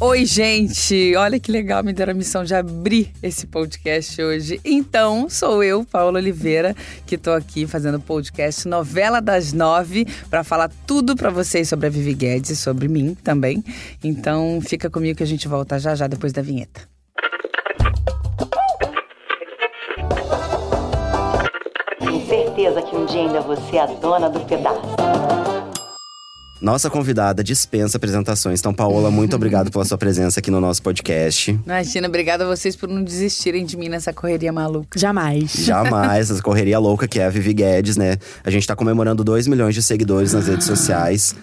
Oi, gente! Olha que legal, me deram a missão de abrir esse podcast hoje. Então, sou eu, Paula Oliveira, que estou aqui fazendo podcast Novela das Nove para falar tudo para vocês sobre a Vivi Guedes e sobre mim também. Então, fica comigo que a gente volta já já depois da vinheta. Tenho certeza que um dia ainda você é a dona do pedaço. Nossa convidada dispensa apresentações. Então, Paola, muito obrigado pela sua presença aqui no nosso podcast. Imagina, obrigada a vocês por não desistirem de mim nessa correria maluca. Jamais. Jamais, essa correria louca que é a Vivi Guedes, né? A gente tá comemorando 2 milhões de seguidores nas redes sociais.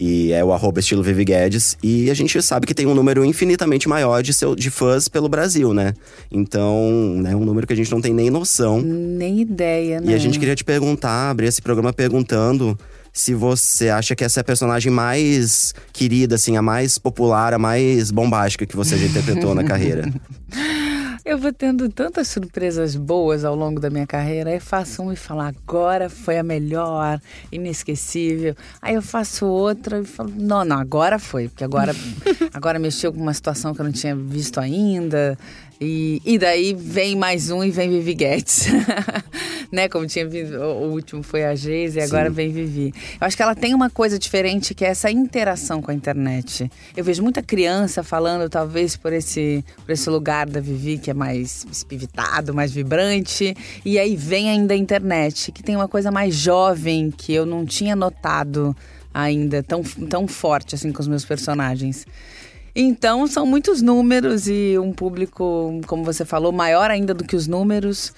E é o arroba estilo Vivi Guedes. E a gente sabe que tem um número infinitamente maior de, seu, de fãs pelo Brasil, né? Então, né, um número que a gente não tem nem noção. Nem ideia, né? E a gente queria te perguntar, abrir esse programa perguntando se você acha que essa é a personagem mais querida, assim, a mais popular, a mais bombástica que você já interpretou na carreira. Eu vou tendo tantas surpresas boas ao longo da minha carreira. Aí faço um e falo, agora foi a melhor, inesquecível. Aí eu faço outra e falo, não, não, agora foi, porque agora, agora mexeu com uma situação que eu não tinha visto ainda. E, e daí vem mais um e vem Vivi Guedes. né? Como tinha o último foi a Geise e agora Sim. vem Vivi. Eu acho que ela tem uma coisa diferente que é essa interação com a internet. Eu vejo muita criança falando, talvez por esse, por esse lugar da Vivi que é mais espivitado, mais vibrante. E aí vem ainda a internet, que tem uma coisa mais jovem que eu não tinha notado ainda tão, tão forte assim com os meus personagens. Então, são muitos números e um público, como você falou, maior ainda do que os números.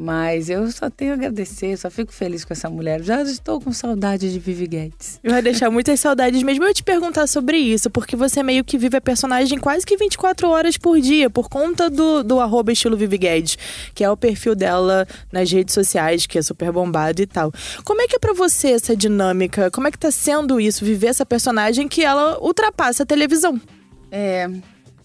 Mas eu só tenho a agradecer, só fico feliz com essa mulher. Já estou com saudade de Vivi Guedes. Vai deixar muitas saudades mesmo eu te perguntar sobre isso, porque você meio que vive a personagem quase que 24 horas por dia, por conta do, do arroba estilo Vivi Guedes, que é o perfil dela nas redes sociais, que é super bombado e tal. Como é que é pra você essa dinâmica? Como é que tá sendo isso, viver essa personagem que ela ultrapassa a televisão? É.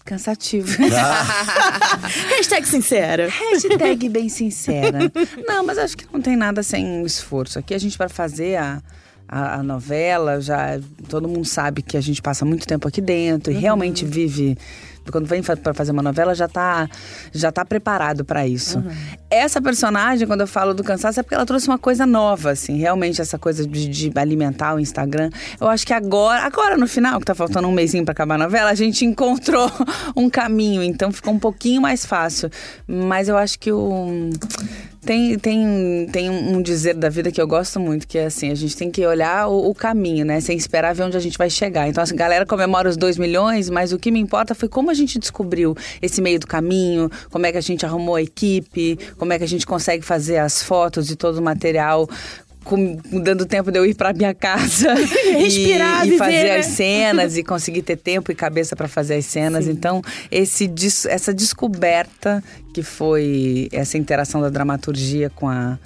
Cansativo. Hashtag sincera. Hashtag bem sincera. Não, mas acho que não tem nada sem esforço. Aqui a gente vai fazer a, a, a novela, já todo mundo sabe que a gente passa muito tempo aqui dentro e realmente vive. Quando vem para fazer uma novela, já tá, já tá preparado para isso. Essa personagem, quando eu falo do cansaço, é porque ela trouxe uma coisa nova, assim. Realmente, essa coisa de, de alimentar o Instagram. Eu acho que agora, agora no final, que tá faltando um mêsinho para acabar a novela, a gente encontrou um caminho. Então, ficou um pouquinho mais fácil. Mas eu acho que o... Tem, tem, tem um dizer da vida que eu gosto muito, que é assim, a gente tem que olhar o, o caminho, né? Sem esperar ver onde a gente vai chegar. Então, a galera comemora os 2 milhões, mas o que me importa foi como a gente descobriu esse meio do caminho, como é que a gente arrumou a equipe, como é que a gente consegue fazer as fotos e todo o material com- dando tempo de eu ir para minha casa Respirar, e, e fazer né? as cenas e conseguir ter tempo e cabeça para fazer as cenas. Então, esse, dis- essa descoberta que foi essa interação da dramaturgia com a,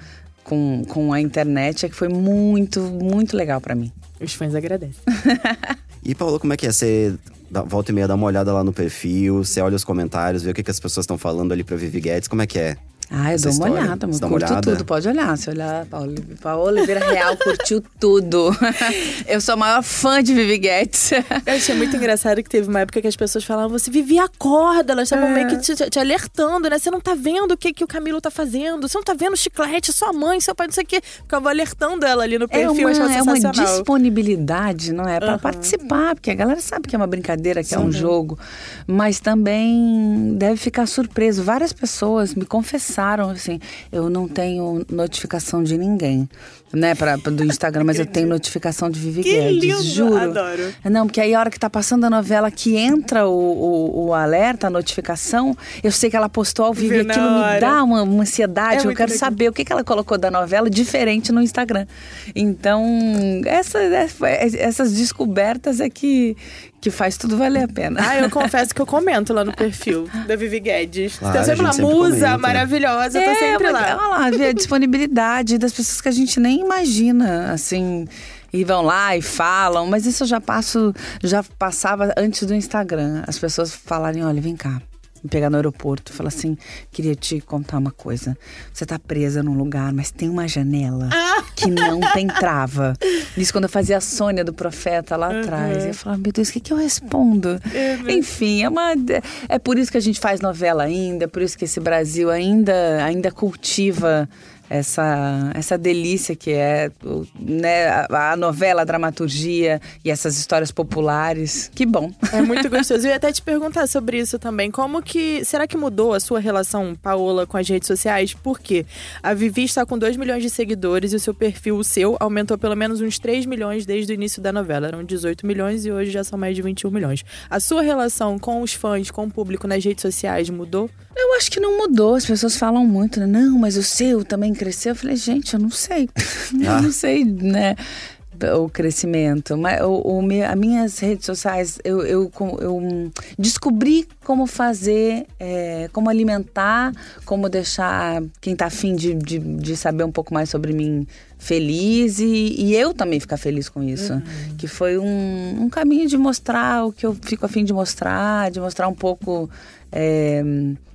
com, com a internet é que foi muito, muito legal para mim. Os fãs agradecem. E, Paola, como é que é? Você dá- volta e meia dá uma olhada lá no perfil, você olha os comentários, vê o que, que as pessoas estão falando ali pra Vivi Guedes, como é que é? Ah, eu dou uma história. olhada, uma curto olhada? tudo, pode olhar. Se olhar, Paola, Paola Oliveira Real curtiu tudo. Eu sou a maior fã de Vivi Guedes. Eu achei muito engraçado que teve uma época que as pessoas falavam, você vivia acorda, elas estavam meio que te, te alertando, né? Você não tá vendo o que, que o Camilo tá fazendo, você não tá vendo o chiclete, sua mãe, seu pai, não sei o quê. Ficava alertando ela ali no É perfil, uma, achava é uma disponibilidade, não é? Para participar, porque a galera sabe que é uma brincadeira, que é um jogo. Mas também deve ficar surpreso. Várias pessoas me confessaram assim: eu não tenho notificação de ninguém. Né, pra, pra- do Instagram, mas eu tenho notificação de Vivi Que Guedes, lindo, juro. adoro. Não, porque aí a hora que tá passando a novela, que entra o, o, o alerta, a notificação, eu sei que ela postou ao vivo e aquilo me hora. dá uma, uma ansiedade. É eu quero legal. saber o que, que ela colocou da novela diferente no Instagram. Então, essa, essa- essas descobertas é que, que faz tudo valer a pena. Ah, eu confesso que eu comento lá no perfil da Vivi Guedes. Claro, Tem sempre gente sempre musa comenta. maravilhosa, eu tô sempre mas, lá. Olha lá, vê a disponibilidade das pessoas que a gente nem imagina, assim. E vão lá e falam, mas isso eu já passo, já passava antes do Instagram. As pessoas falarem, olha, vem cá. Me pegar no aeroporto e falar assim: queria te contar uma coisa. Você tá presa num lugar, mas tem uma janela que não tem trava. Isso quando eu fazia a Sônia do Profeta lá atrás. Eu falava, meu Deus, o que, que eu respondo? Enfim, é uma. É por isso que a gente faz novela ainda, é por isso que esse Brasil ainda, ainda cultiva essa, essa delícia que é né, a, a novela, a dramaturgia e essas histórias populares. Que bom. É muito gostoso. Eu ia até te perguntar sobre isso também. Como que. Será que mudou a sua relação, Paola, com as redes sociais? Por quê? A Vivi está com 2 milhões de seguidores e o seu perfil, o seu, aumentou pelo menos uns 3 milhões desde o início da novela. Eram 18 milhões e hoje já são mais de 21 milhões. A sua relação com os fãs, com o público nas redes sociais mudou? Eu acho que não mudou. As pessoas falam muito, né? Não, mas o seu também cresceu. Eu falei, gente, eu não sei. Ah. eu não sei, né? O crescimento. Mas o, o as minhas redes sociais, eu, eu, eu, descobri como fazer, é, como alimentar, como deixar quem tá afim de, de, de saber um pouco mais sobre mim feliz e, e eu também ficar feliz com isso. Que foi um, um caminho de mostrar o que eu fico afim de mostrar, de mostrar um pouco é,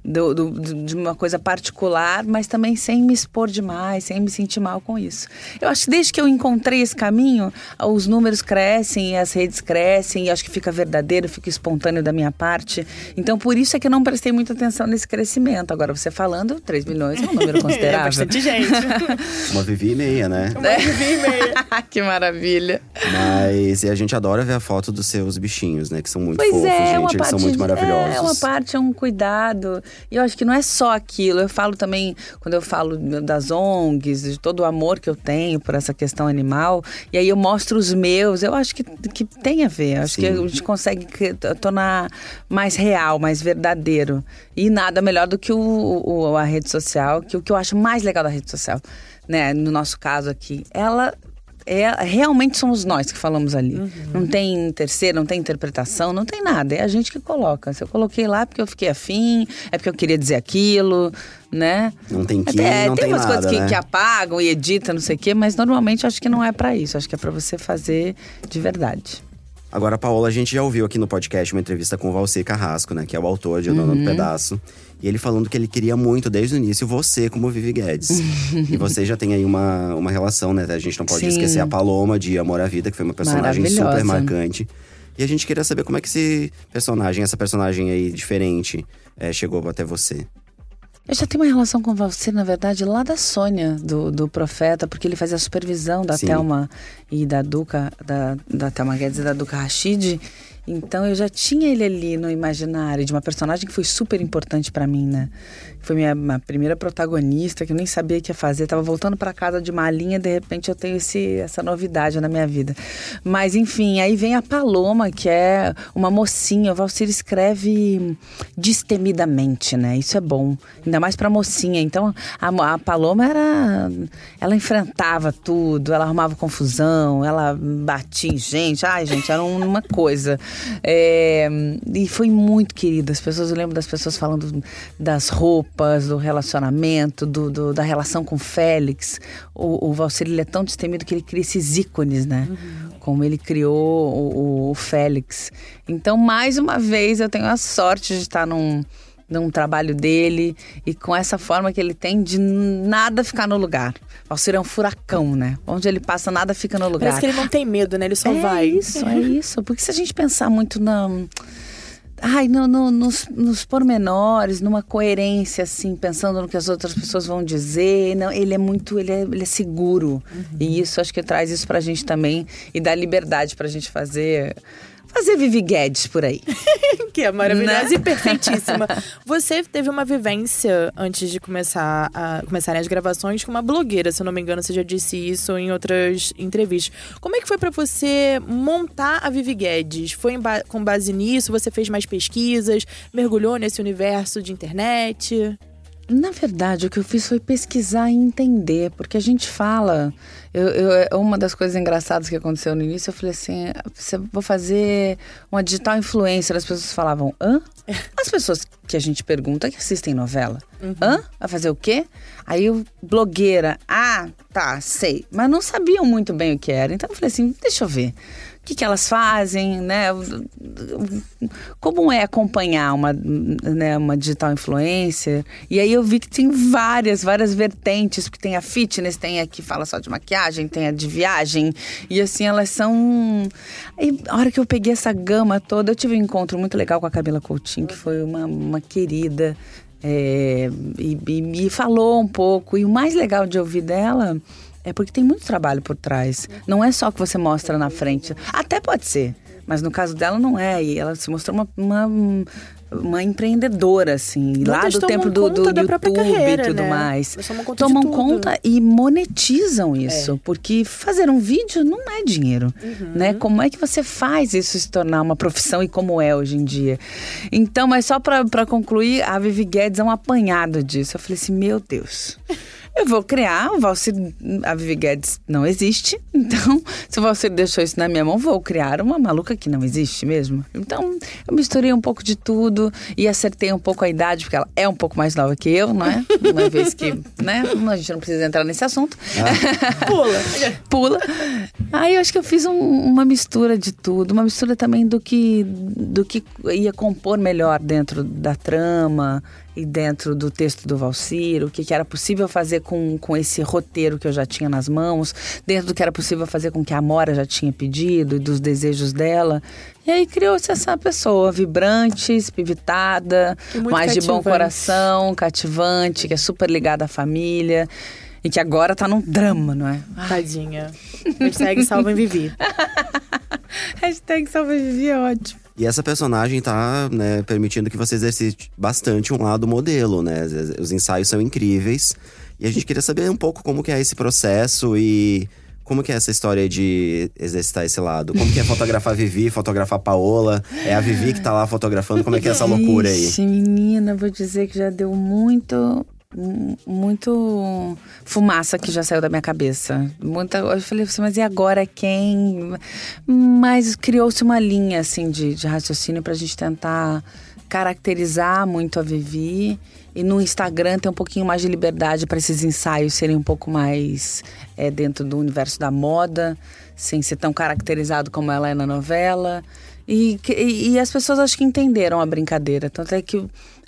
do- do- de uma coisa particular, mas também sem me expor demais, sem me sentir mal com isso. Eu acho que desde que eu encontrei esse caminho, os números crescem, as redes crescem, e acho que fica verdadeiro, fica espontâneo da minha parte. Então, por isso é que eu não prestei muita atenção nesse crescimento. Agora, você falando, 3 milhões é um número É considerável. bastante gente. Uma Vivi e meia, né? Uma Vivi e meia. que maravilha. Mas e a gente adora ver a foto dos seus bichinhos, né? Que são muito Pois fofos, é, gente. uma Eles são muito de- maravilhosos. É, uma parte é um cuidado. E eu acho que não é só aquilo. Eu falo também, quando eu falo das ONGs, de todo o amor que eu tenho por essa questão animal, e aí eu mostro os meus, eu acho que, que tem a ver. Eu acho que Sim. a gente consegue que- tornar mais real, mais verdadeiro. E nada melhor do que o, o- a rede social, que o que eu acho mais legal da rede social, né? No nosso caso aqui, ela é, realmente somos nós que falamos ali. Não tem terceiro, não tem interpretação, não tem nada. É a gente que coloca. Se eu coloquei lá porque eu fiquei afim, é porque eu queria dizer aquilo, né? Não tem Kim, Até, não tem tem umas nada, coisas que, né? que apagam e editam, não sei o quê, mas normalmente eu acho que não é pra isso. Acho que é pra você fazer de verdade. Agora, Paola, a gente já ouviu aqui no podcast uma entrevista com o Valcir Carrasco, né? Que é o autor de O Dono Uhum. do Pedaço. E ele falando que ele queria muito, desde o início, você como Vivi Guedes. e você já tem aí uma, uma relação, né? A gente não pode Sim. esquecer a Paloma de Amor à Vida, que foi uma personagem super marcante. E a gente queria saber como é que esse personagem, essa personagem aí diferente, eh, chegou até você. Eu já tenho uma relação com Valcir, na verdade, lá da Sônia, do, do Profeta, porque ele fazia a supervisão da Sim. Thelma e da Duca, da, da Thelma Guedes e da Duca Rachid. Então eu já tinha ele ali no imaginário de uma personagem que foi super importante pra mim, né? Foi minha, minha primeira protagonista, que eu nem sabia o que ia fazer. Tava voltando pra casa de malinha, de repente eu tenho esse, essa novidade na minha vida. Mas enfim, aí vem a Paloma, que é uma mocinha. O Valcir escreve destemidamente, né? Isso é bom. Ainda mais pra mocinha. Então a, a Paloma era. Ela enfrentava tudo, ela arrumava confusão, ela batia em gente. Ai, gente, era uma coisa. É, e foi muito querida. As pessoas, eu lembro das pessoas falando das roupas, do relacionamento, do, do- da relação com o Félix. O, o Valcir ele é tão destemido que ele cria esses ícones, né? Como ele criou o, o- o Félix. Então, mais uma vez, eu tenho a sorte de estar num, num trabalho dele e com essa forma que ele tem de nada ficar no lugar. Valcir é um furacão, né? Onde ele passa, nada fica no lugar. Parece que ele não tem medo, né? Ele só é vai. isso, é isso. Porque se a gente pensar muito na. Ai, no, no- nos, nos pormenores, numa coerência, assim, pensando no que as outras pessoas vão dizer. Não, ele é muito, ele é, ele é seguro. E isso, acho que traz isso pra gente também e dá liberdade pra gente fazer. Fazer Vivi Guedes por aí. Que é maravilhosa Né? e perfeitíssima. Você teve uma vivência antes de começar a, começarem as gravações com uma blogueira, se eu não me engano, você já disse isso em outras entrevistas. Como é que foi pra você montar a Vivi Guedes? Foi ba- com base nisso? Você fez mais pesquisas? Mergulhou nesse universo de internet? Na verdade, o que eu fiz foi pesquisar e entender, porque a gente fala. Eu, eu- uma das coisas engraçadas que aconteceu no início, eu falei assim: você vou fazer uma digital influencer. As pessoas falavam, hã? As pessoas que a gente pergunta que assistem novela. Hã? Vai fazer o quê? Aí eu, blogueira, ah, tá, sei. Mas não sabiam muito bem o que era. Então eu falei assim: deixa eu ver. Que, que elas fazem, né? Como é acompanhar uma, né, uma digital influencer. E aí eu vi que tem várias, várias vertentes, porque tem a fitness, tem a que fala só de maquiagem, tem a de viagem. E assim, elas são. Aí, a hora que eu peguei essa gama toda, eu tive um encontro muito legal com a Camila Coutinho, que foi uma, uma querida. É, e, e me falou um pouco. E o mais legal de ouvir dela é porque tem muito trabalho por trás. Não é só o que você mostra na frente. Até pode ser. Mas no caso dela não é. E ela se mostrou uma, uma, uma empreendedora, assim. lá do tempo do, do própria YouTube carreira, e tudo né? mais. Conta Tomam. É. conta e monetizam isso. Porque fazer um vídeo não é dinheiro. Uhum. Né? Como é que você faz isso se tornar uma profissão e como é hoje em dia? Então, mas só pra concluir, a Vivi Guedes é um apanhado disso. Eu falei assim, meu Deus. Eu vou criar, o Valcir, a Vivi Guedes não existe, então se o Valcir deixou isso na minha mão, vou criar uma maluca que não existe mesmo. Então eu misturei um pouco de tudo e acertei um pouco a idade, porque ela é um pouco mais nova que eu, não é? Uma vez que, né? A gente não precisa entrar nesse assunto. Pula. Pula. Aí eu acho que eu fiz um- uma mistura de tudo, uma mistura também do que, do que ia compor melhor dentro da trama e dentro do texto do Valcir, o que, que era possível fazer com, com esse roteiro que eu já tinha nas mãos, dentro do que era possível fazer com que a Amora já tinha pedido e dos desejos dela. E aí criou-se essa pessoa vibrante, espivitada, mais de bom coração, cativante, que é super ligada à família. E que agora tá num drama, não é? Tadinha. Hashtag salva Vivi. Hashtag sobrevivi é ótimo. E essa personagem tá, né, permitindo que você exercite bastante um lado modelo, né? Os- Os ensaios são incríveis. E a gente queria saber um pouco como que é esse processo e como que é essa história de exercitar esse lado. Como que é fotografar Vivi, fotografar Paola? É a Vivi que tá lá fotografando, como é que é essa loucura aí? Ixi, menina, vou dizer que já deu muito. Mu- Muito fumaça que já saiu da minha cabeça. Muita, eu falei assim, mas e agora quem? Mas criou-se uma linha assim de, de raciocínio pra gente tentar caracterizar muito a Vivi e no Instagram ter um pouquinho mais de liberdade para esses ensaios serem um pouco mais é, dentro do universo da moda, sem ser tão caracterizado como ela é na novela. E, e, e as pessoas acho que entenderam a brincadeira. Tanto é que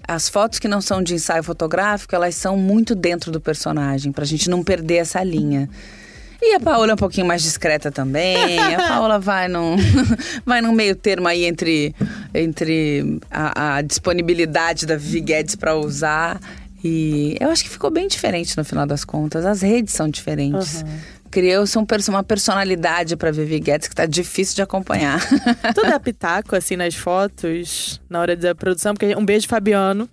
as fotos que não são de ensaio fotográfico, elas são muito dentro do personagem, pra gente não perder essa linha. E a Paola é um pouquinho mais discreta também. A Paola vai num, vai num meio termo aí entre, entre a, a disponibilidade da Vivi Guedes pra usar. E eu acho que ficou bem diferente no final das contas. As redes são diferentes. Criou-se um perso- uma personalidade pra Vivi Guedes que tá difícil de acompanhar. Tu dá pitaco, assim, nas fotos, na hora da produção? Porque um beijo, Fabiano.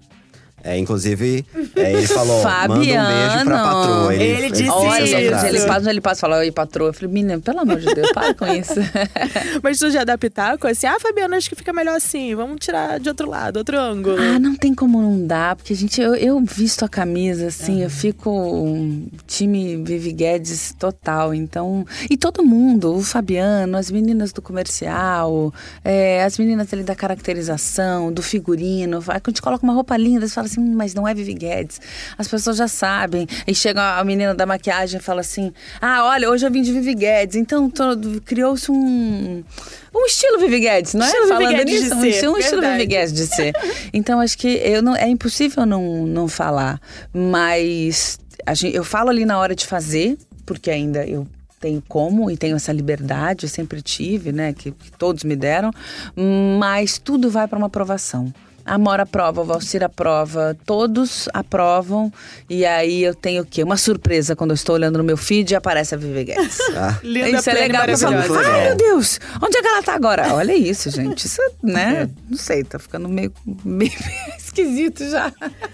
É, inclusive, é, ele falou, manda um beijo pra Fabiano. patroa. Ele disse Olha, isso. ele passa, ele passa e fala, oi, patroa. Eu falei, menina, pelo amor de Deus, para com isso. Mas tu já dá pitaco, assim, ah, Fabiano, acho que fica melhor assim. Vamos tirar de outro lado, outro ângulo. Ah, não tem como não dar, porque, gente, eu, eu visto a camisa, assim, eu fico um time Vivi Guedes total. Então. E todo mundo, o Fabiano, as meninas do comercial, é, as meninas ali da caracterização, do figurino. Quando a gente coloca uma roupa linda, você fala assim, "Hum, mas não é Vivi Guedes. As pessoas já sabem. E chega a menina da maquiagem e fala assim: Ah, olha, hoje eu vim de Vivi Guedes. Então criou-se um. Um estilo Vivi Guedes, não é? Estilo Vivi Falando de nisso, um estilo, um estilo. Vivi Guedes de ser. Então, acho que eu não, é impossível não, não falar. Mas gente, eu falo ali na hora de fazer, porque ainda eu tenho como e tenho essa liberdade, eu sempre tive, né? Que, que todos me deram. Mas tudo vai para uma aprovação. A Mora aprova, o Valcir aprova, todos aprovam. E aí eu tenho o quê? Uma surpresa quando eu estou olhando no meu feed e aparece a Vivi Guedes. Ah, Linda, Isso é legal, eu falo, ai meu Deus, onde é que ela tá agora? Olha isso, gente, isso, né, não sei, tá ficando meio, meio esquisito já.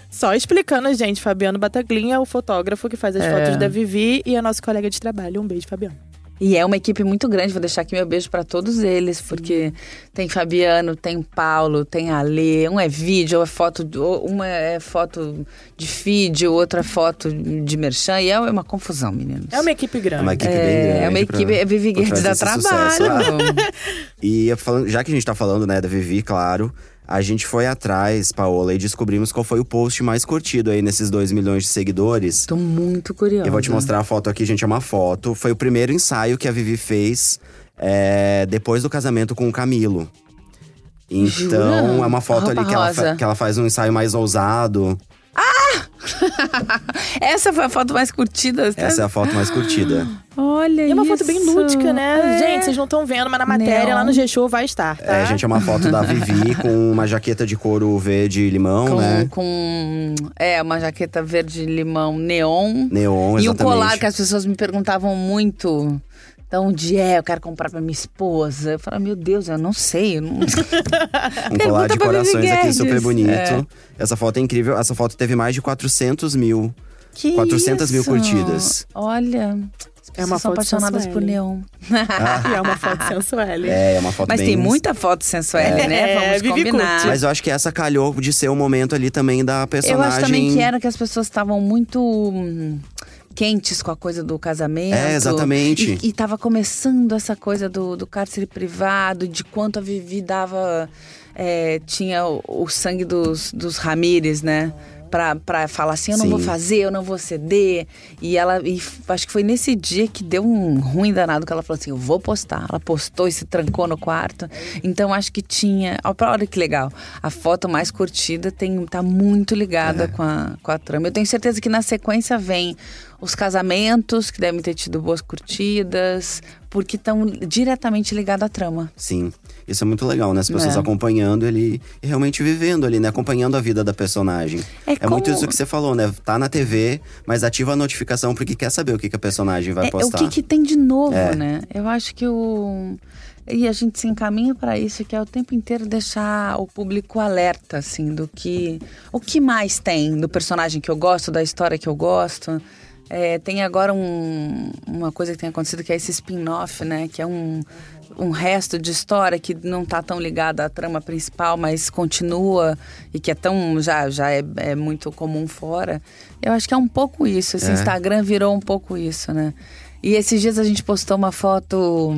Só explicando, gente, Fabiano Bataglinha é o fotógrafo que faz as É. fotos da Vivi e é nosso colega de trabalho. Um beijo, Fabiano. E é uma equipe muito grande, vou deixar aqui meu beijo pra todos eles, porque tem Fabiano, tem Paulo, tem Ale, um é vídeo, é foto, uma é foto de feed, outra é foto de merchan, e é uma confusão, meninos. É uma equipe é grande. uma equipe bem É, grande. é uma pra- equipe, é Vivi Guedes dá esse sucesso. trabalho. Ah, E falando- já que a gente tá falando, né, da Vivi, claro, A gente foi atrás, Paola, e descobrimos qual foi o post mais curtido aí nesses 2 milhões de seguidores. Tô muito curiosa. Eu vou te mostrar a foto aqui, gente. É uma foto. Foi o primeiro ensaio que a Vivi fez é, depois do casamento com o Camilo. Então, Jura? é uma foto ali que ela, que ela faz um ensaio mais ousado. Essa foi a foto mais curtida. tá? Essa é a foto mais curtida. Olha E é uma foto bem isso. lúdica, né? É. Gente, vocês não estão vendo, mas na matéria Neon. lá no G-Show vai estar, tá? É, gente, é uma foto da Vivi com uma jaqueta de couro verde limão, com, né? com é uma jaqueta verde limão neon Neon, e o exatamente. colar que as pessoas me perguntavam muito. Então, onde é? Eu quero comprar pra minha esposa. Eu falava, meu Deus, eu não sei. Eu não... Um colar de corações aqui super bonito. É. Essa foto é incrível. Essa foto teve mais de 400 mil. que 400 mil isso? curtidas. Olha, as É uma pessoas são foto apaixonadas por neon. E é uma foto sensual. É, é uma foto Mas bem… tem muita foto sensual, né? É, Vamos Vivi combinar. curte. Mas eu acho que essa calhou de ser o momento ali também da Eu personagem. acho também que era que as pessoas estavam muito hum, quentes com a coisa do casamento. É, exatamente. E, e tava começando essa coisa do, do cárcere privado, de quanto a Vivi dava. é, tinha o, o sangue dos, dos Ramires, né? Pra, pra falar assim, eu não Sim. vou fazer, eu não vou ceder. E ela, e acho que foi nesse dia que deu um ruim danado que ela falou assim: eu vou postar. Ela postou e se trancou no quarto. Então acho que tinha. Olha que legal. A foto mais curtida tem, tá muito ligada com, a, com a trama. Eu tenho certeza que na sequência vem os casamentos, que devem ter tido boas curtidas, porque estão diretamente ligados à trama. Sim. Isso é muito legal, né? As pessoas É. acompanhando ele e realmente vivendo ali, né? Acompanhando a vida da personagem. É É, muito isso que você falou, né? Tá na TV, mas ativa a notificação porque quer saber o que, que a personagem vai É, é o postar. que, que tem de novo, É. né? Eu acho que o. E a gente se encaminha para isso, que é o tempo inteiro deixar o público alerta, assim, do que. O que mais tem do personagem que eu gosto, da história que eu gosto. É, tem agora um- uma coisa que tem acontecido que é esse spin-off, né? Que é um, um resto de história que não tá tão ligada à trama principal, mas continua e que é tão. já, já é, é muito comum fora. Eu acho que é um pouco isso. Esse É. Instagram virou um pouco isso, né? E esses dias a gente postou uma foto.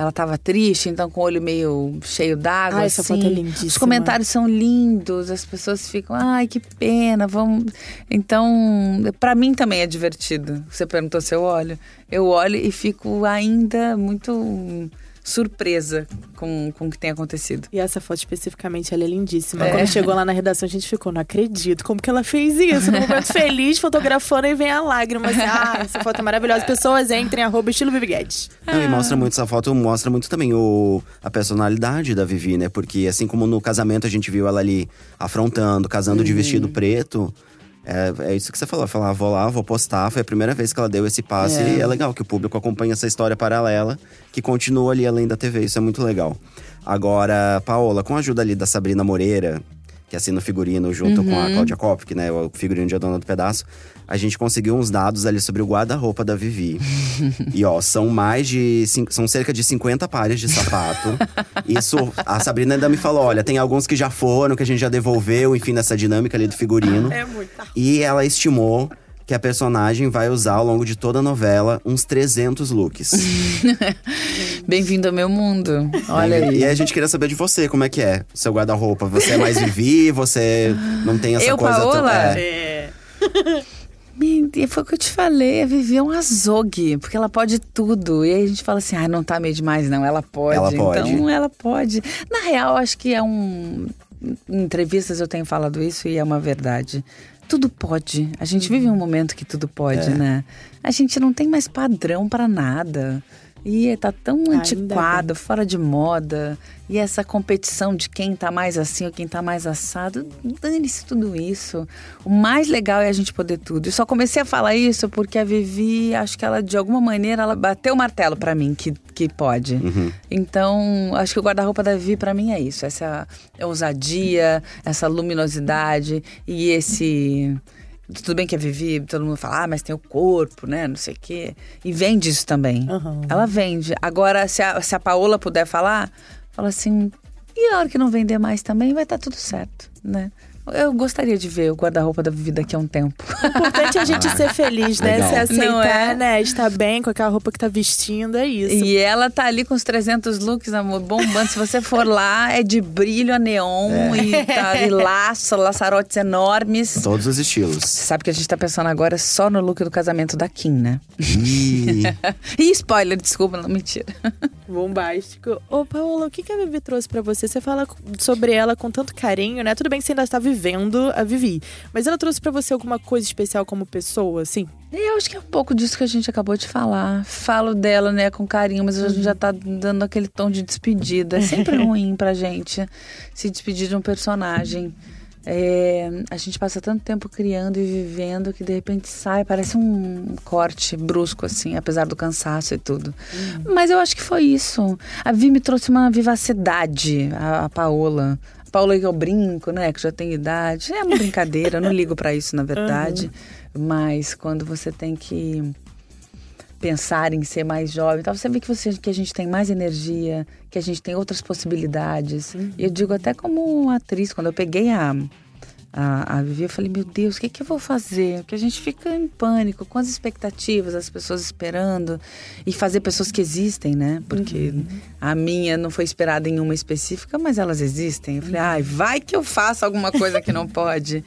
Ela tava triste, então com o olho meio cheio d'água. Ah, essa assim. foto é lindíssima. Os comentários são lindos, as pessoas ficam, ai, que pena, vamos. Então, pra mim também é divertido. Você perguntou se eu olho. Eu olho e fico ainda muito surpresa com, com o que tem acontecido. E essa foto especificamente, ela é lindíssima. É. Quando chegou lá na redação, a gente ficou, não acredito. Como que ela fez isso? No momento feliz, fotografando, e vem a lágrima. Assim, ah, essa foto é maravilhosa. Pessoas, entrem, arroba estilo Vivi Guedes. Não, e mostra muito essa foto, mostra muito também o, a personalidade da Vivi, né? Porque assim como no casamento a gente viu ela ali afrontando, casando de vestido preto. É, é isso que você falou, falar, vou lá, vou postar. Foi a primeira vez que ela deu esse passe É. e é legal que o público acompanha essa história paralela que continua ali além da TV. Isso é muito legal. Agora, Paola, com a ajuda ali da Sabrina Moreira, que assina o figurino junto com a Cláudia Kopk, né? O figurino de A Dona do Pedaço. A gente conseguiu uns dados ali sobre o guarda-roupa da Vivi. e ó, são mais de. São cerca de 50 pares de sapato. Isso, a Sabrina ainda me falou: olha, tem alguns que já foram, que a gente já devolveu, enfim, nessa dinâmica ali do figurino. É muito. E ela estimou que a personagem vai usar ao longo de toda a novela uns 300 looks. Bem-vindo ao meu mundo. Olha aí. E a gente queria saber de você, como é que é seu guarda-roupa? Você é mais Vivi? Você não tem essa Eu, coisa tão- Paola? É. É. Foi o que eu te falei, a Vivi é um azogue, porque ela pode tudo. E aí a gente fala assim, ah, não tá meio demais, não, ela pode. Ela pode. Então ela pode. Na real, acho que é um. Em entrevistas eu tenho falado isso e é uma verdade. Tudo pode. A gente vive um momento que tudo pode, É. né? A gente não tem mais padrão pra nada. E tá tão Ainda antiquado, fora de moda. E essa competição de quem tá mais assim ou quem tá mais assado. Dane-se tudo isso. O mais legal é a gente poder tudo. Eu só comecei a falar isso porque a Vivi, acho que ela, de alguma maneira, ela bateu o martelo pra mim que, que pode. Então, acho que o guarda-roupa da Vivi pra mim é isso. Essa ousadia, essa luminosidade e esse. Tudo bem que a Vivi, todo mundo fala, ah, mas tem o corpo, né? Não sei o quê. E vende isso também. Aham. Ela vende. Agora, se a, se a Paola puder falar, fala assim. E a hora que não vender mais também, vai estar tudo certo, né? Eu gostaria de ver o guarda-roupa da Vivi daqui a um tempo. O importante é a gente ser feliz, né? Legal. Se aceitar, é? né? Estar bem com aquela roupa que tá vestindo, é isso. E ela tá ali com os 300 looks, amor, bombando. Se você for lá, é de brilho a neon e, tá, e laço, laçarotes enormes. Todos os Você estilos. sabe que a gente tá pensando agora só no look do casamento da Kim, né? Ih, E spoiler, desculpa, não, mentira. Bombástico. Ô, Paola, o que que a Vivi trouxe pra você? Você fala sobre ela com tanto carinho, né? Tudo bem que você ainda está vivendo a Vivi, mas ela trouxe pra você alguma coisa especial como pessoa, assim? Eu acho que é um pouco disso que a gente acabou de falar. Falo dela, né, com carinho, mas a gente já tá dando aquele tom de despedida. É sempre ruim pra gente se despedir de um personagem. É, a gente passa tanto tempo criando e vivendo que de repente sai, parece um corte brusco, assim, apesar do cansaço e tudo. Mas eu acho que foi isso. A Vi me trouxe uma vivacidade, a, a Paola. A Paola que eu brinco, né? Que já tem idade. É uma brincadeira, eu não ligo pra isso, na verdade. Mas quando você tem que pensar em ser mais jovem, tal, você vê que, você, que a gente tem mais energia, que a gente tem outras possibilidades. E eu digo até como atriz, quando eu peguei a, a, a Vivi, eu falei, meu Deus, o que, que eu vou fazer? Porque a gente fica em pânico, com as expectativas, as pessoas esperando, e fazer pessoas que existem, né? Porque a minha não foi esperada em uma específica, mas elas existem. Eu falei, ai, vai que eu faço alguma coisa que não pode.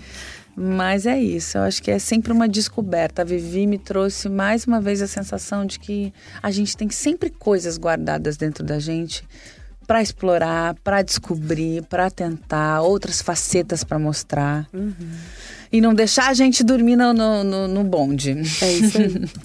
Mas é isso, eu acho que é sempre uma descoberta. A Vivi me trouxe mais uma vez a sensação de que a gente tem sempre coisas guardadas dentro da gente para explorar, para descobrir, para tentar, outras facetas para mostrar. E não deixar a gente dormir no, no, no- no bonde. É isso aí.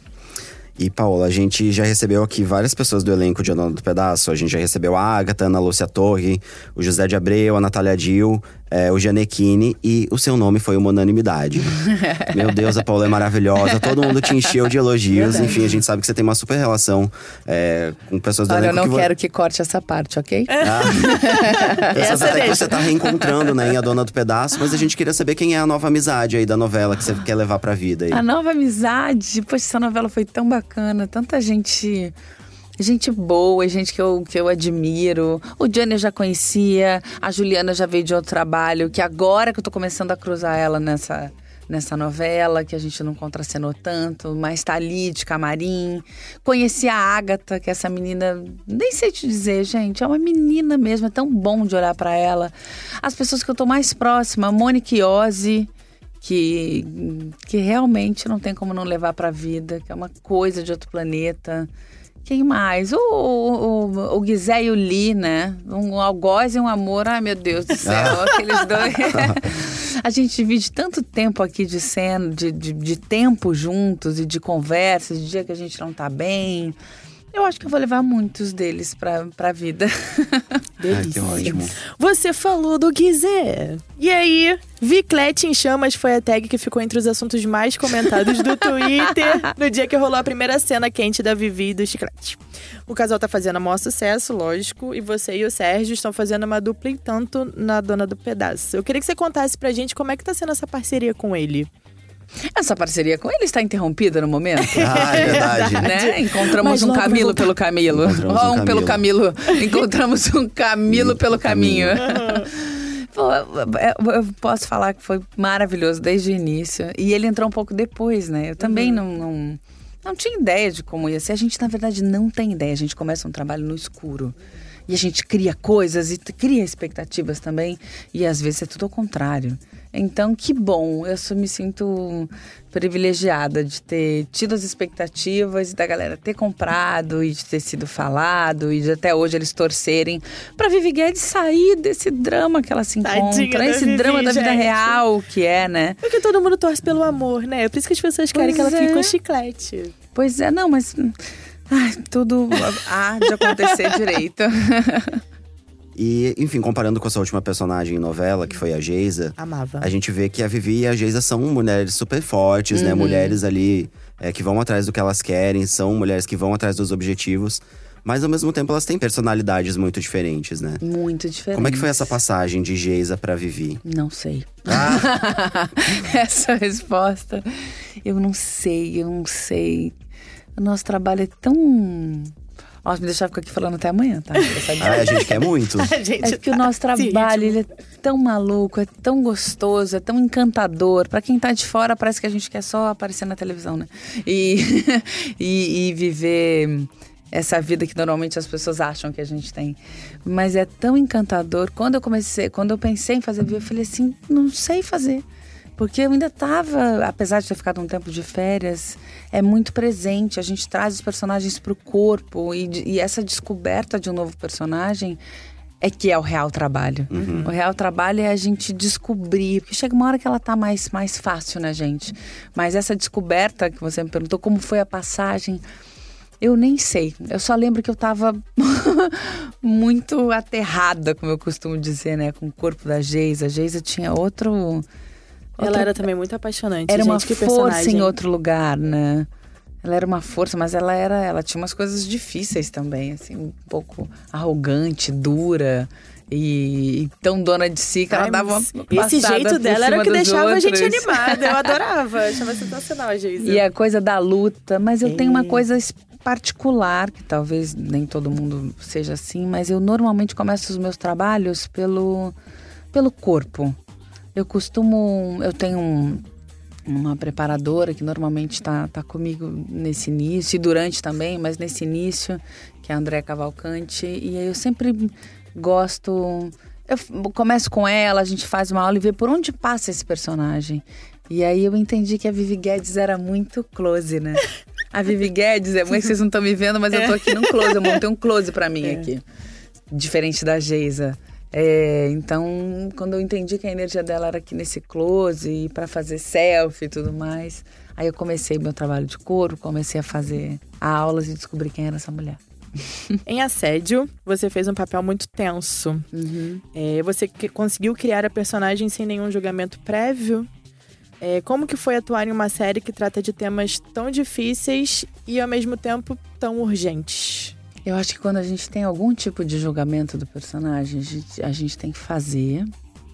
E, Paola, a gente já recebeu aqui várias pessoas do elenco de A Dona do Pedaço. A gente já recebeu a Agatha, a Ana Lúcia Torre, o José de Abreu, a Natália Dil, é, o Gianecchini. E o seu nome foi uma unanimidade. Meu Deus, a Paola é maravilhosa. Todo mundo te encheu de elogios. Enfim, a gente sabe que você tem uma super relação é, com pessoas do Olha, eu não que vo- quero que corte essa parte, ok? Ah. Pessoas Essa até que você tá reencontrando, né, em A Dona do Pedaço. Mas a gente queria saber quem é a nova amizade aí da novela que você quer levar pra vida aí. A nova amizade, poxa, essa novela foi tão bacana, tanta gente. Gente boa, gente que eu, que eu admiro. O Johnny eu já conhecia, a Juliana já veio de outro trabalho, que agora que eu tô começando a cruzar ela nessa, nessa novela, que a gente não contracenou tanto, mas tá ali de camarim. Conheci a Agatha, que é essa menina, nem sei te dizer, gente, é uma menina mesmo, é tão bom de olhar pra ela. As pessoas que eu tô mais próxima, Mônica Iose, que, que realmente não tem como não levar pra vida, que é uma coisa de outro planeta. Quem mais? O, o, o, Guizé e o Lee, né? Um algoz e um amor. Ai, meu Deus do céu, aqueles dois. A gente divide tanto tempo aqui de cena, de, de, de tempo juntos e de conversas, de dia que a gente não tá bem. Eu acho que eu vou levar muitos deles pra, pra vida. Ai, que ótimo. Você falou do Guizé. E aí, Viclete em Chamas foi a tag que ficou entre os assuntos mais comentados do Twitter no dia que rolou a primeira cena quente da Vivi e do Chiclete. O casal tá fazendo o maior sucesso, lógico, e você e o Sérgio estão fazendo uma dupla e tanto na Dona do Pedaço. Eu queria que você contasse pra gente como é que tá sendo essa parceria com ele. Essa parceria com ele está interrompida no momento. Ah, é verdade. né? Encontramos Mas um Camilo pelo Camilo. Encontramos um um pelo Camilo. Encontramos um Camilo pelo caminho. Pô, eu- posso falar que foi maravilhoso desde o início. E ele entrou um pouco depois, né? Eu também não, não, não tinha ideia de como ia ser. A gente, na verdade, não tem ideia. A gente começa um trabalho no escuro. E a gente cria coisas e cria expectativas também. E às vezes é tudo ao contrário. Então, que bom. Eu só me sinto privilegiada de ter tido as expectativas e da galera ter comprado e de ter sido falado e de até hoje eles torcerem pra Vivi Guedes sair desse drama que ela se Tadinha encontra. da Esse Vivi, drama da vida gente. real que é, né? Porque todo mundo torce pelo amor, né? É por isso que as pessoas querem Pois que ela fique é. com chiclete. Pois é, não, mas. hum, Ai, tudo há de acontecer direito. E, enfim, comparando com a sua última personagem em novela, que foi a Geisa, Amava. a gente vê que a Vivi e a Geisa são mulheres super fortes, né? Mulheres ali é, que vão atrás do que elas querem, são mulheres que vão atrás dos objetivos. Mas ao mesmo tempo elas têm personalidades muito diferentes, né? Muito diferente. Como é que foi essa passagem de Geisa pra Vivi? Não sei. Essa resposta. Eu não sei, eu não sei. O nosso trabalho é tão Nossa, me deixar ficar aqui falando até amanhã, tá? Ah, a gente quer muito. A gente É porque o nosso tá nesse trabalho ele é tão maluco, é tão gostoso, é tão encantador. Pra quem tá de fora, parece que a gente quer só aparecer na televisão, né? E, e, e viver essa vida que normalmente as pessoas acham que a gente tem. Mas é tão encantador. Quando eu comecei, quando eu pensei em fazer eu falei assim, não sei fazer. Porque eu ainda estava, apesar de ter ficado um tempo de férias, é muito presente. A gente traz os personagens para o corpo e, e essa descoberta de um novo personagem é que é o real trabalho. O real trabalho é a gente descobrir, porque chega uma hora que ela tá mais, mais fácil na gente. Mas essa descoberta que você me perguntou, como foi a passagem, eu nem sei. Eu só lembro que eu tava muito aterrada, como eu costumo dizer, né? Com o corpo da Geisa. A Geisa tinha outro. Ela outra- era também muito apaixonante. era gente, uma que força personagem. em outro lugar, né? Ela era uma força, mas ela era, ela tinha umas coisas difíceis também, assim, um pouco arrogante, dura e, e tão dona de si que ela Ai, dava uma Esse jeito dela era o que deixava a gente outros. animada. Eu adorava. Achava sensacional, Geisa. E a coisa da luta, mas eu tenho uma coisa particular, que talvez nem todo mundo seja assim, mas eu normalmente começo os meus trabalhos pelo, pelo corpo. Eu costumo. Eu tenho um- uma preparadora que normalmente está tá comigo nesse início, e durante também, mas nesse início, que é a André Cavalcante. E aí eu sempre gosto. Eu começo com ela, a gente faz uma aula e vê por onde passa esse personagem. E aí eu entendi que a Vivi Guedes era muito close, né? A Vivi Guedes, é vocês não estão me vendo, mas eu tô aqui num close, eu montei um close pra mim aqui. Diferente da Geisa. É, então, quando eu entendi que a energia dela era aqui nesse close e para fazer selfie e tudo mais, aí eu comecei meu trabalho de corpo, comecei a fazer aulas e descobri quem era essa mulher. Em Assédio, você fez um papel muito tenso. É, você conseguiu criar a personagem sem nenhum julgamento prévio. É, como que foi atuar em uma série que trata de temas tão difíceis e ao mesmo tempo tão urgentes? Eu acho que quando a gente tem algum tipo de julgamento do personagem, a gente, a gente tem que fazer.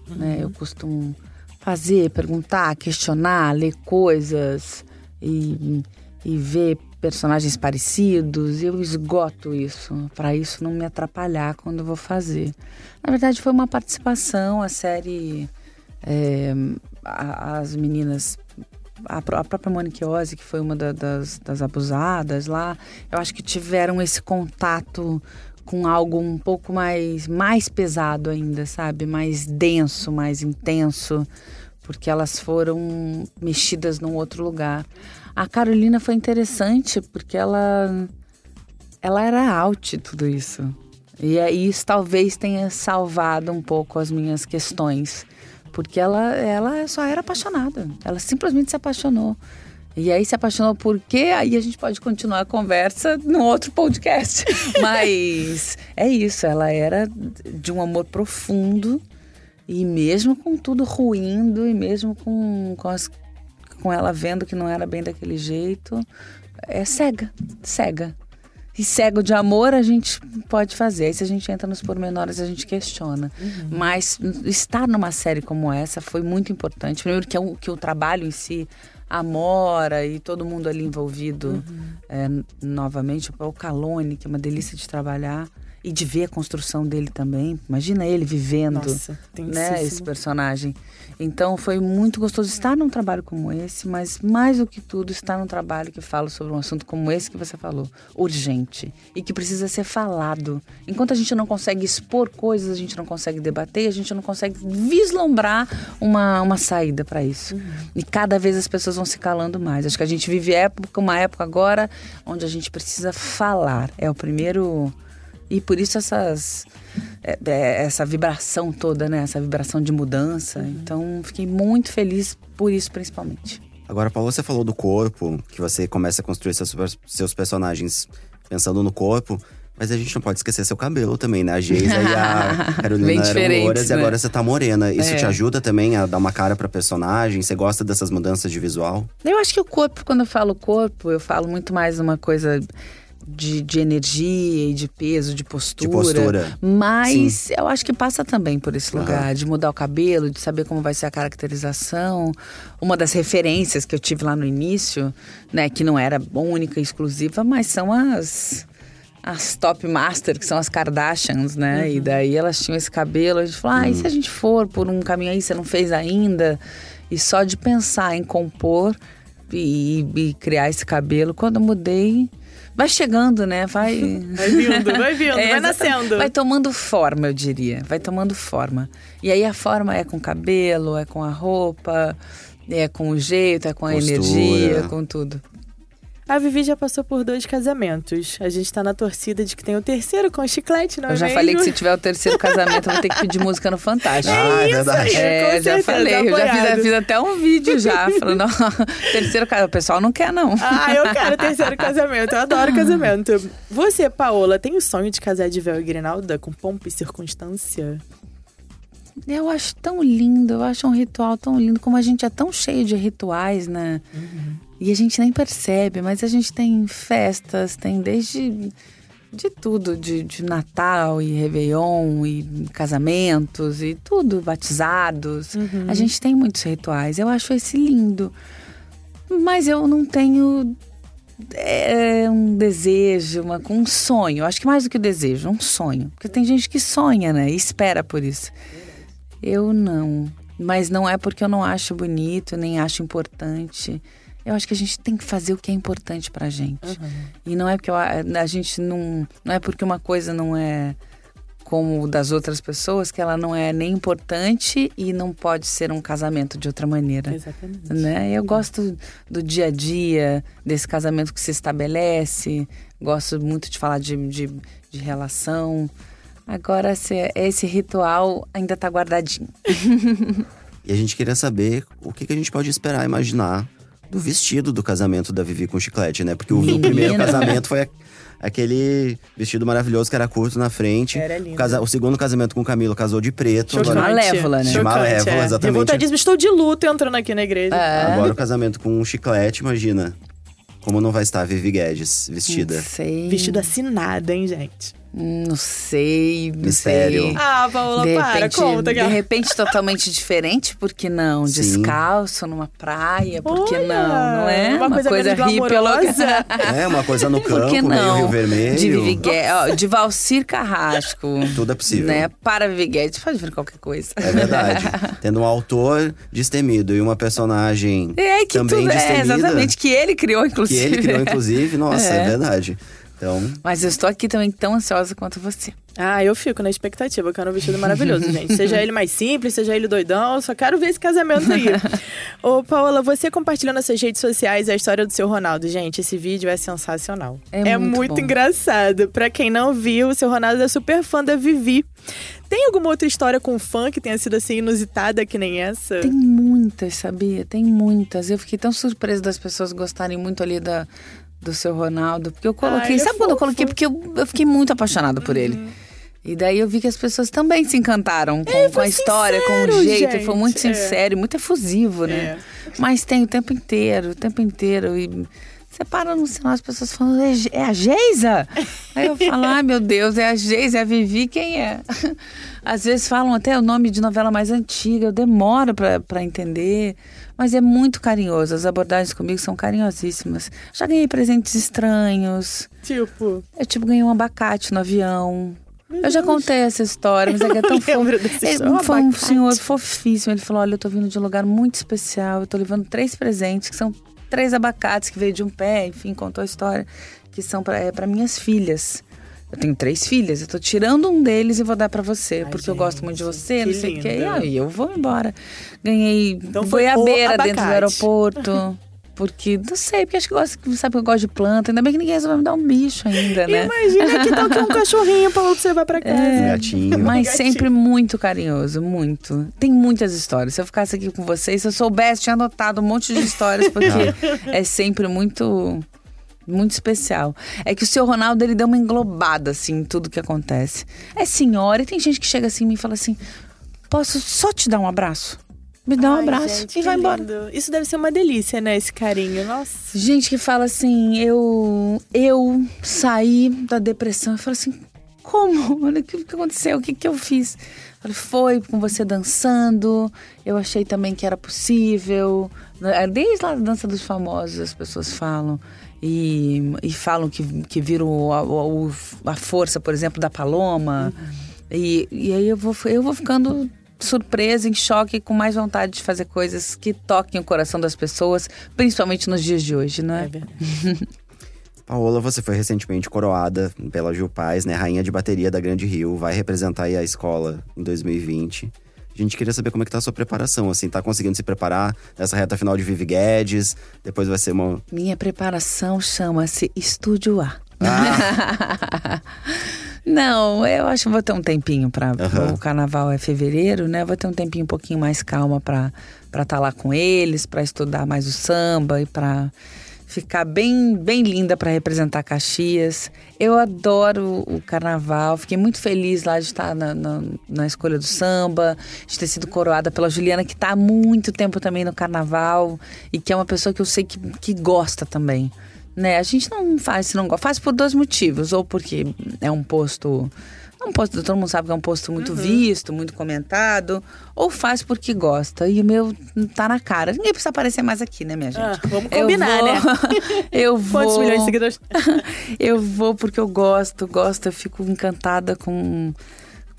Né? Eu costumo fazer, perguntar, questionar, ler coisas e, e ver personagens parecidos. Eu esgoto isso, para isso não me atrapalhar quando eu vou fazer. Na verdade, foi uma participação, a série. é, a- as meninas a, pró- a própria Monique que foi uma da- das, das abusadas lá, eu acho que tiveram esse contato com algo um pouco mais, mais pesado ainda, sabe? Mais denso, mais intenso, porque elas foram mexidas num outro lugar. A Carolina foi interessante porque ela, ela era out tudo isso. E aí isso talvez tenha salvado um pouco as minhas questões. Porque ela, ela só era apaixonada. Ela simplesmente se apaixonou. E aí se apaixonou por quê? Aí a gente pode continuar a conversa no outro podcast. Mas é isso, ela era de um amor profundo. E mesmo com tudo ruindo, e mesmo com, com, as- com ela vendo que não era bem daquele jeito, é cega, cega. E cego de amor a gente pode fazer. Aí se a gente entra nos pormenores, a gente questiona. Mas estar numa série como essa foi muito importante. Primeiro que, é o- que o trabalho em si, a Mora e todo mundo ali envolvido é, novamente. O Calone, que é uma delícia de trabalhar. E de ver a construção dele também. Imagina ele vivendo Nossa, né, esse personagem. Então foi muito gostoso estar num trabalho como esse, mas mais do que tudo, estar num trabalho que fala sobre um assunto como esse que você falou, urgente e que precisa ser falado. Enquanto a gente não consegue expor coisas, a gente não consegue debater, a gente não consegue vislumbrar uma, uma saída para isso. E cada vez as pessoas vão se calando mais. Acho que a gente vive época, uma época agora onde a gente precisa falar. É o primeiro e por isso essas, é, é, essa vibração toda, né? Essa vibração de mudança. Então, fiquei muito feliz por isso, principalmente. Agora, Paulo, você falou do corpo, que você começa a construir seus, seus personagens pensando no corpo. Mas a gente não pode esquecer seu cabelo também, né? A Geisa e a Carolina eram louras e né? agora você tá morena. Isso É. te ajuda também a dar uma cara pra personagem? Você gosta dessas mudanças de visual? Eu acho que o corpo, quando eu falo corpo, eu falo muito mais uma coisa de, de energia e de peso, de postura. postura. Mas eu acho que passa também por esse lugar, de mudar o cabelo, de saber como vai ser a caracterização. Uma das referências que eu tive lá no início, né, que não era única e exclusiva, mas são as. as top master, que são as Kardashians, né? E daí elas tinham esse cabelo. A gente falou, ah, e se a gente for por um caminho aí, você não fez ainda? E só de pensar em compor e, e criar esse cabelo, quando eu mudei, vai chegando, né? Vai. Vai vindo, vai vindo, vai exatamente. nascendo. Vai tomando forma, eu diria. Vai tomando forma. E aí a forma é com o cabelo, é com a roupa, é com o jeito, é com a Postura. energia, com tudo. A Vivi já passou por dois casamentos. A gente tá na torcida de que tem o terceiro com chiclete, não é Eu já mesmo? falei que se tiver o terceiro casamento, eu vou ter que pedir música no Fantástico. Ah, é isso verdade. aí. É, já certeza, falei, eu já fiz, apoiado. fiz até um vídeo já, falando, ó, terceiro casamento, o pessoal não quer não. Ah, eu quero terceiro casamento. Eu adoro casamento. Você, Paola, tem o sonho de casar de véu e grinalda com pompa e circunstância? Eu acho tão lindo, eu acho um ritual tão lindo, como a gente é tão cheio de rituais, né? E a gente nem percebe, mas a gente tem festas, tem desde de tudo, de, de Natal e Réveillon e casamentos e tudo, batizados. A gente tem muitos rituais, eu acho esse lindo. Mas eu não tenho é, um desejo, uma, um sonho. Acho que mais do que desejo, um sonho. Porque tem gente que sonha, né? E espera por isso. Eu não. Mas não é porque eu não acho bonito, nem acho importante. Eu acho que a gente tem que fazer o que é importante pra gente. E não é porque eu- a gente não. Não é porque uma coisa não é como o das outras pessoas que ela não é nem importante e não pode ser um casamento de outra maneira Exatamente. né? Eu gosto do dia a dia, desse casamento que se estabelece. Gosto muito de falar de, de, de relação. Agora, esse, esse ritual ainda tá guardadinho. E a gente queria saber o que, que a gente pode esperar, imaginar do vestido do casamento da Vivi com chiclete, né? Porque o, o Menina. primeiro casamento foi a- aquele vestido maravilhoso que era curto na frente. Era lindo. O, casa- o segundo casamento com o Camilo casou de preto. Chocante. Agora, Malévola, né? De Chocante, Malévola, é. exatamente. Revoltadíssima. Estou de luto entrando aqui na igreja. agora o casamento com um chiclete, imagina. Como não vai estar a Vivi Guedes vestida. Não sei. Vestido assinado, hein, gente? Não sei. Não Mistério. sei. Ah, Paola, de para, repente, conta. de repente totalmente diferente, por que não? Sim. Descalço numa praia, por que Olha, não? Não é? uma coisa menos hippie glamourosa. É, uma coisa no Por campo, que meio não? Rio Vermelho. De Guedes, ó, de Valcir Carrasco. Tudo é possível. Né? Para Vivi Guedes, pode vir qualquer coisa. É verdade. Tendo um autor destemido e uma personagem É, que também tudo, é, destemida. exatamente, que ele criou, Que inclusive. ele criou, inclusive. Nossa, é, É. verdade. Então, Mas eu estou aqui também tão ansiosa quanto você. Ah, eu fico na expectativa, eu quero um vestido maravilhoso, gente. Seja ele mais simples, seja ele doidão, eu só quero ver esse casamento aí. Ô, Paola, você compartilhou nas suas redes sociais a história do seu Ronaldo. Gente, esse vídeo é sensacional. É muito bom. engraçado. Pra quem não viu, o seu Ronaldo é super fã da Vivi. Tem alguma outra história com fã que tenha sido assim inusitada que nem essa? Tem muitas, sabia? Tem muitas. Eu fiquei tão surpresa das pessoas gostarem muito ali da, do seu Ronaldo. Porque eu coloquei. Ai, é sabe quando eu coloquei? Porque eu, eu fiquei muito apaixonada por ele. E daí eu vi que as pessoas também se encantaram com, com foi a história, com sincero, o jeito. gente, Foi muito é. sincero e muito efusivo, né? Mas tem o tempo inteiro, o tempo inteiro. E você para no sinal, as pessoas falam, é, é a Geisa? Aí eu falo, ai meu Deus, é a Geisa, é a Vivi, quem é? Às vezes falam até o nome de novela mais antiga, eu demoro pra entender. Mas é muito carinhoso, as abordagens comigo são carinhosíssimas. Já ganhei presentes estranhos. Tipo, Eu, tipo, ganhei um abacate no avião. Eu já contei essa história, mas é que é tão fofo. Ele um foi um abacate. senhor fofíssimo. Ele falou: Olha, eu tô vindo de um lugar muito especial. Eu tô levando três presentes, que são três abacates que veio de um pé. Enfim, contou a história. Que são pra, é, pra minhas filhas. Eu tenho três filhas. Eu tô tirando um deles e vou dar pra você. Ai, porque eu gosto muito de você, que não sei o quê. E aí eu vou embora. Ganhei Então goiabeira dentro do aeroporto. Porque, não sei, porque acho que gosto, sabe que eu gosto de planta. Ainda bem que ninguém resolveu me dar um bicho ainda, né? imagina que tal que um cachorrinho pra você vai pra casa. um gatinho. Mas Gatinho. sempre muito carinhoso, muito. Tem muitas histórias. Se eu ficasse aqui com vocês, se eu soubesse, tinha anotado um monte de histórias, porque é sempre muito. Muito especial. É que o seu Ronaldo, ele deu uma englobada, assim, em tudo que acontece. É senhora, e tem gente que chega assim e me fala assim: posso só te dar um abraço? Me dá um Ai, abraço gente, e vai embora. Isso deve ser uma delícia, né? Esse carinho. Nossa. Gente que fala assim, eu eu saí da depressão. Eu falo assim, como? O que, que aconteceu? O que, que eu fiz? Eu falei, foi com você dançando. Eu achei também que era possível. Desde lá da dança dos famosos as pessoas falam. E, e falam que, que viram a, a, a força, por exemplo, da Paloma. E, e aí eu vou, eu vou ficando surpresa, em choque, com mais vontade de fazer coisas que toquem o coração das pessoas, principalmente nos dias de hoje, não é? É verdade. Paola, você foi recentemente coroada pela Gil Paz, né? Rainha de bateria da Grande Rio, vai representar aí a escola em 2020. A gente queria saber como é que tá a sua preparação, assim, tá conseguindo se preparar nessa reta final de Vivi Guedes, depois vai ser uma... Minha preparação chama-se Estúdio A. Ah. Não, eu acho que vou ter um tempinho para Aham. o carnaval é fevereiro, né? Vou ter um tempinho um pouquinho mais calma para para estar lá com eles, para estudar mais o samba e para ficar bem bem linda para representar Caxias. Eu adoro o carnaval, fiquei muito feliz lá de estar na, na, na escolha do samba, de ter sido coroada pela Juliana, que está há muito tempo também no carnaval e que é uma pessoa que eu sei que, que gosta também né? A gente não faz se não gosta. Faz por dois motivos. Ou porque é um posto. É Um posto, todo mundo sabe que é um posto muito visto, muito comentado. Ou faz porque gosta. E o meu tá na cara. Ninguém precisa aparecer mais aqui, né, minha gente? Ah, vamos Eu combinar, vou- né? eu vou. Quantos milhões de seguidores? eu vou porque eu gosto, gosto, eu fico encantada com,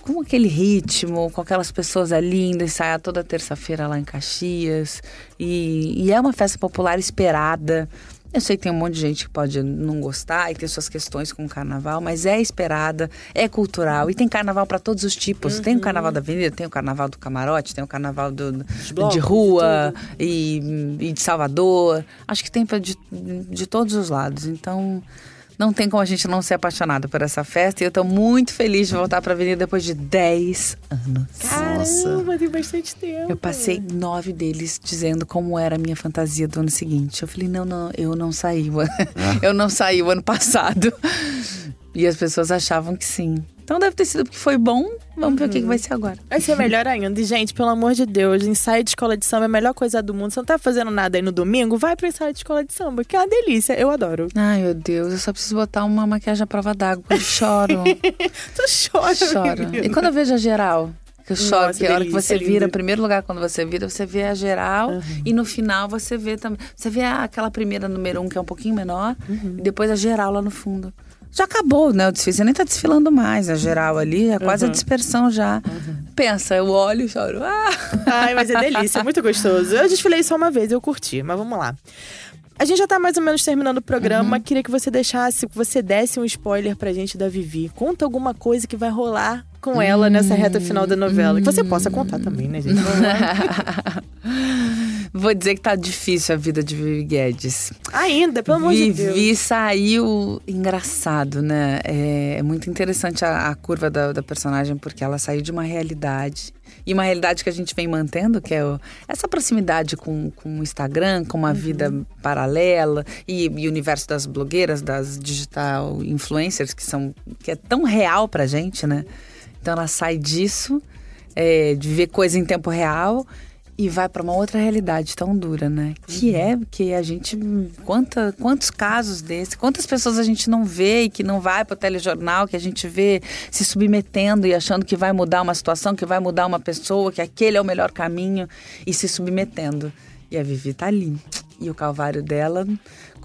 com aquele ritmo, com aquelas pessoas ali indo ensaiar toda terça-feira lá em Caxias. E, e é uma festa popular esperada. Eu sei que tem um monte de gente que pode não gostar e ter suas questões com o carnaval, mas é esperada, é cultural e tem carnaval para todos os tipos. Tem o carnaval da avenida, tem o carnaval do camarote, tem o carnaval do, blocos, de rua e, e de Salvador. Acho que tem pra de, de todos os lados. Então, não tem como a gente não ser apaixonado por essa festa. E eu tô muito feliz de voltar pra Avenida depois de 10 anos. Caramba, tem bastante tempo. Eu passei nove deles dizendo como era a minha fantasia do ano seguinte. Eu falei, não, não, eu não saí. ano- Eu não saí o ano passado. E as pessoas achavam que sim. Então deve ter sido porque foi bom. Vamos ver o que, que vai ser agora. Vai ser melhor ainda. E, gente, pelo amor de Deus, ensaio de escola de samba é a melhor coisa do mundo. Você não tá fazendo nada aí no domingo? Vai pro ensaio de escola de samba, que é uma delícia. Eu adoro. Ai, meu Deus, eu só preciso botar uma maquiagem à prova d'água. Eu choro. Tu chora, choro. menina. E quando eu vejo a geral? Que eu choro, Nossa, que a hora que você lindo. vira, primeiro lugar quando você vira, você vê a geral e no final você vê também. Você vê aquela primeira número um que é um pouquinho menor Uhum. e depois a geral lá no fundo. Já acabou, né? O desfile. Você nem tá desfilando mais. A geral ali é quase Uhum. a dispersão já. Pensa, eu olho e choro. Ah! Ai, mas é delícia, é muito gostoso. Eu desfilei só uma vez, eu curti, mas vamos lá. A gente já tá mais ou menos terminando o programa. Queria que você deixasse, que você desse um spoiler pra gente da Vivi. Conta alguma coisa que vai rolar com ela nessa reta final da novela. Que você possa contar também, né, gente? Vou dizer que tá difícil a vida de Vivi Guedes. Ainda, pelo amor de Deus. Vivi saiu engraçado, né? É, é muito interessante a, a curva da, da personagem, porque ela saiu de uma realidade. E uma realidade que a gente vem mantendo, que é o- essa proximidade com, com o Instagram, com uma vida paralela e, e o universo das blogueiras, das digital influencers, que são que é tão real pra gente, né? Então ela sai disso, é, de ver coisa em tempo real e vai para uma outra realidade tão dura, né? Que é que a gente quanta, quantos casos desses, quantas pessoas a gente não vê e que não vai para o telejornal, que a gente vê se submetendo e achando que vai mudar uma situação, que vai mudar uma pessoa, que aquele é o melhor caminho e se submetendo. E a Vivi tá ali. E o calvário dela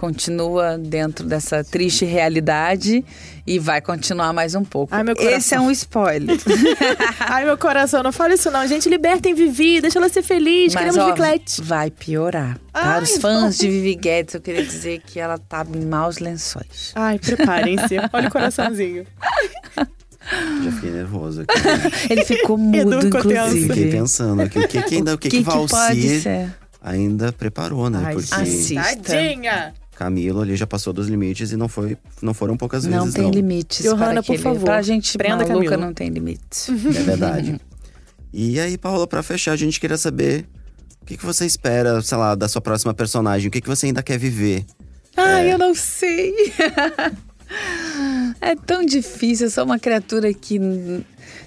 continua dentro dessa triste realidade e vai continuar mais um pouco. Ai, meu Esse é um spoiler. Ai, meu coração, não fale isso não. Gente, libertem Vivi, deixa ela ser feliz. Mas, Queremos ó, Viclete. vai piorar. Para Ai, os fãs de Vivi Guedes, eu queria dizer que ela tá em maus lençóis. Ai, preparem-se. Olha o coraçãozinho. Já fiquei nervoso aqui. né? Ele ficou mudo, Edu tenso. Fiquei inclusive. pensando aqui, o que, que ainda, o que, que, que, que Valci ainda preparou, né? Ai, Porque assista. Tadinha. Camilo ali já passou dos limites e não, foi, não foram poucas Não vezes, tem não. limites Johanna, para por favor, Pra gente prenda maluca Camilo. não tem limites. É verdade. e aí, Paola, pra fechar, a gente queria saber o que, que você espera, sei lá, da sua próxima personagem. O que, que você ainda quer viver? Ai, eu não sei. é tão difícil. Eu sou uma criatura que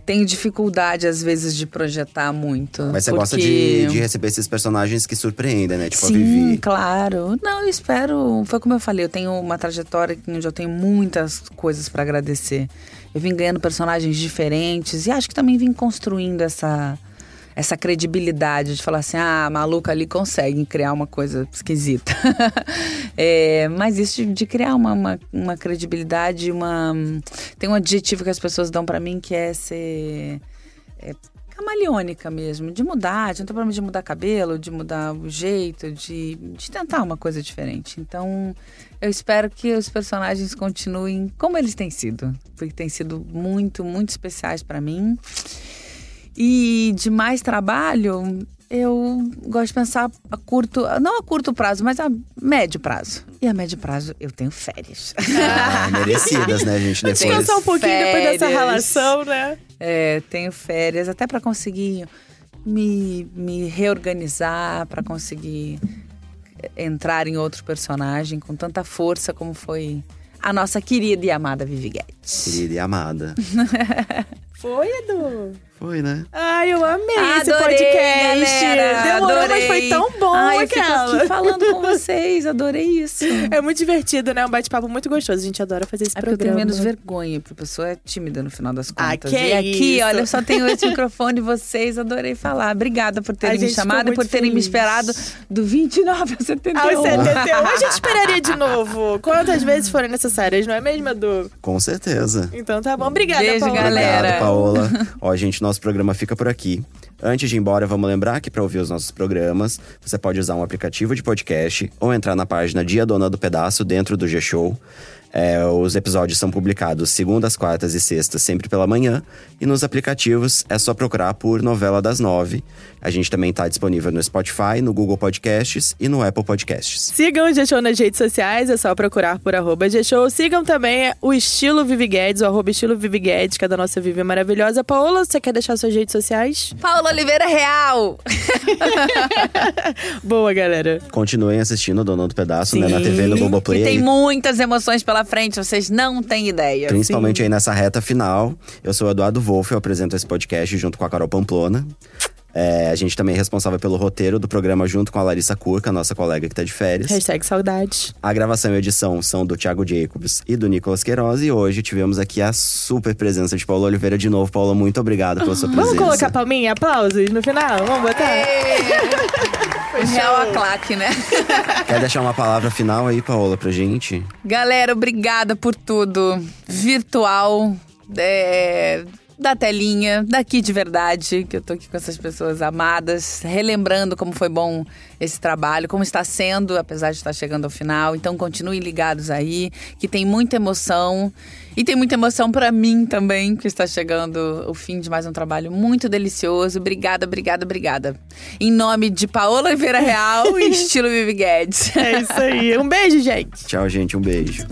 tenho dificuldade, às vezes, de projetar muito. Mas você porque... gosta de, de receber esses personagens que surpreendem, né? Tipo a Sim, Vivi. claro. Não, eu espero. Foi como eu falei, eu tenho uma trajetória onde eu tenho muitas coisas para agradecer. Eu vim ganhando personagens diferentes e acho que também vim construindo essa essa credibilidade de falar assim, ah, a maluca ali consegue criar uma coisa esquisita. É, mas isso de, de criar uma, uma, uma credibilidade, uma tem um adjetivo que as pessoas dão pra mim que é ser é, camaleônica mesmo, de mudar, de não tem problema de mudar cabelo, de mudar o jeito, de, de tentar uma coisa diferente. Então, eu espero que os personagens continuem como eles têm sido, porque têm sido muito, muito especiais pra mim. E de mais trabalho, eu gosto de pensar a curto, não a curto prazo, mas a médio prazo. E a médio prazo eu tenho férias. Ah, merecidas, né, gente? Depois. Descansar um pouquinho depois dessa Férias. relação, né? É, tenho férias até para conseguir me, me reorganizar, para conseguir entrar em outro personagem com tanta força como foi a nossa querida e amada Vivi Guedes. Querida e amada. Foi, Edu? Foi, né? Ai, eu amei esse Adorei, podcast. galera, Demorou, mas adorei. foi tão bom Ai, eu fico aquela. aqui falando com vocês, adorei isso. É muito divertido, né? Um bate-papo muito gostoso. A gente adora fazer esse É porque eu tenho programa. menos vergonha, porque a pessoa é tímida no final das Ah, contas. que e aqui, isso. olha, eu só tenho esse microfone, vocês, adorei falar. Obrigada por terem me chamado e por terem me feliz. esperado do 29 a 71. Aos 71, a gente esperaria de novo. Quantas vezes forem necessárias, não é mesmo, Edu? Com certeza. Então tá bom. Obrigada, Beijo, Paola. galera. Obrigado, Paola. Ó, gente, nosso programa fica por aqui. Antes de ir embora, vamos lembrar que para ouvir os nossos programas, você pode usar um aplicativo de podcast ou entrar na página Dia Dona do Pedaço dentro do G-Show. É, os episódios são publicados segundas, quartas e sextas, sempre pela manhã. E nos aplicativos é só procurar por Novela das Nove. A gente também está disponível no Spotify, no Google Podcasts e no Apple Podcasts. Sigam o G-Show nas redes sociais, é só procurar por arroba G-Show. Sigam também o Estilo Vivi Guedes, o arroba Estilo Vivi Guedes, que é da nossa Vivi maravilhosa. Paola, você quer deixar suas redes sociais? Paula Oliveira Real. Boa, galera. Continuem assistindo o Dono do Pedaço né, na Sim, TV no E Globoplay. tem muitas emoções pela frente, vocês não têm ideia. Principalmente aí nessa reta final. Eu sou o Eduardo Wolff, eu apresento esse podcast junto com a Carol Pamplona. É, a gente também é responsável pelo roteiro do programa junto com a Larissa Curca, nossa colega que tá de férias. Hashtag saudades. A gravação e edição são do Thiago Jacobs e do Nicolas Queiroz. E hoje tivemos aqui a super presença de Paula Oliveira de novo. Paula, muito obrigada pela sua presença. Vamos colocar palminha, aplausos no final? Vamos botar? Real a claque, né? Quer deixar uma palavra final aí, Paola, pra gente? Galera, obrigada por tudo. Virtual, é, da telinha, daqui de verdade, que eu tô aqui com essas pessoas amadas, relembrando como foi bom esse trabalho, como está sendo, apesar de estar chegando ao final. Então continuem ligados aí, que tem muita emoção. E tem muita emoção pra mim também, que está chegando o fim de mais um trabalho muito delicioso. Obrigada, obrigada, obrigada. Em nome de Paola Oliveira Real e estilo Vivi Guedes. É isso aí. Um beijo, gente. Tchau, gente. Um beijo.